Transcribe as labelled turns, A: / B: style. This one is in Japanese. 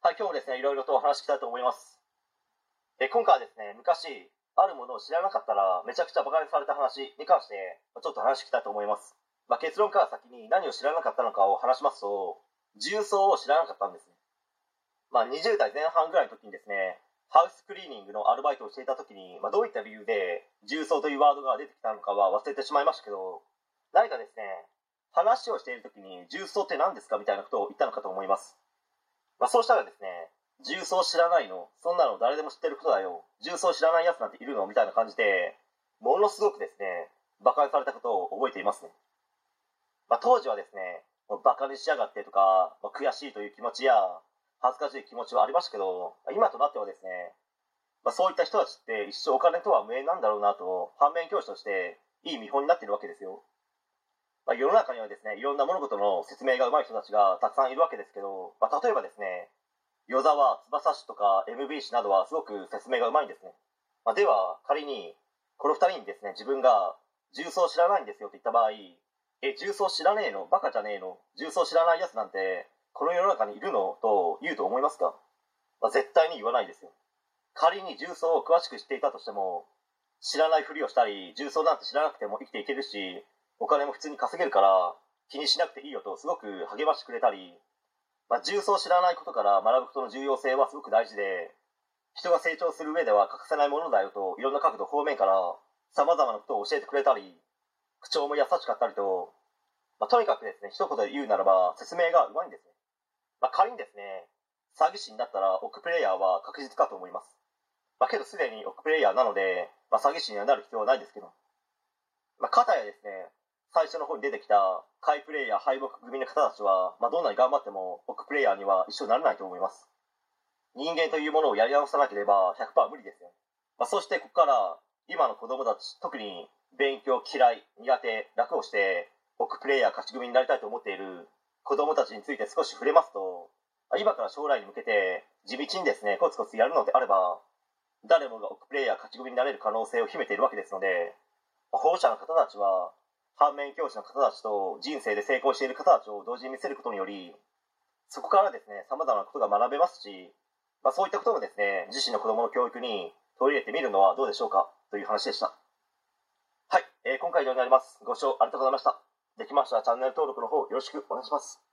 A: はい、今日もですね、いろいろとお話ししたいと思います。え今回はですね、昔、あるものを知らなかったら、めちゃくちゃ馬鹿にされた話に関して、ちょっと話したいと思います。まあ、結論から先に何を知らなかったのかを話しますと、重曹を知らなかったんですね。まあ、20代前半ぐらいの時にですね、ハウスクリーニングのアルバイトをしていた時に、まあ、どういった理由で重曹というワードが出てきたのかは忘れてしまいましたけど、何かですね、話をしている時に重曹って何ですかみたいなことを言ったのかと思います。まあ、そうしたらですね、重曹知らないのそんなの誰でも知ってることだよ。重曹知らないやつなんているのみたいな感じで、ものすごくですね、馬鹿にされたことを覚えていますね。まあ、当時はですね、もう馬鹿にしやがってとか、まあ、悔しいという気持ちや、恥ずかしい気持ちはありましたけど、今となってはですね、まあ、そういった人たちって一生お金とは無縁なんだろうなと、反面教師としていい見本になってるわけですよ。まあ、世の中にはですね、いろんな物事の説明が上手い人たちがたくさんいるわけですけど、まあ、例えばですね、与沢、翼氏とか MB 氏などはすごく説明が上手いんですね。まあ、では、仮に、この二人にですね、自分が重曹知らないんですよって言った場合、え、重曹知らねえの？バカじゃねえの？重曹知らないやつなんて、この世の中にいるの？と言うと思いますか、まあ、絶対に言わないですよ。仮に重曹を詳しく知っていたとしても、知らないふりをしたり、重曹なんて知らなくても生きていけるし、お金も普通に稼げるから気にしなくていいよとすごく励ましてくれたり、まあ、重曹を知らないことから学ぶことの重要性はすごく大事で、人が成長する上では欠かせないものだよといろんな角度方面から様々なことを教えてくれたり、口調も優しかったりと、まあ、とにかくですね、一言で言うならば説明がうまいんですね。まあ、仮にですね、詐欺師になったらオクプレイヤーは確実かと思います。まあ、けどすでにオクプレイヤーなので、まあ、詐欺師にはなる必要はないですけど。まあ、片やですね、最初の方に出てきた下位プレイヤー敗北組の方たちは、まあ、どんなに頑張ってもオクプレイヤーには一緒にならないと思います。人間というものをやり直さなければ100%無理ですよ。まあ、そしてここから今の子供たち、特に勉強嫌い、苦手、楽をしてオクプレイヤー勝ち組になりたいと思っている子供たちについて少し触れますと、今から将来に向けて地道にですね、コツコツやるのであれば、誰もがオクプレイヤー勝ち組になれる可能性を秘めているわけですので、保護者の方たちは、反面教師の方たちと人生で成功している方たちを同時に見せることにより、そこからですね、さまざまなことが学べますし、まあ、そういったこともですね、自身の子どもの教育に取り入れてみるのはどうでしょうかという話でした。はい、えー、今回以上になります。ご視聴ありがとうございました。できましたらチャンネル登録の方よろしくお願いします。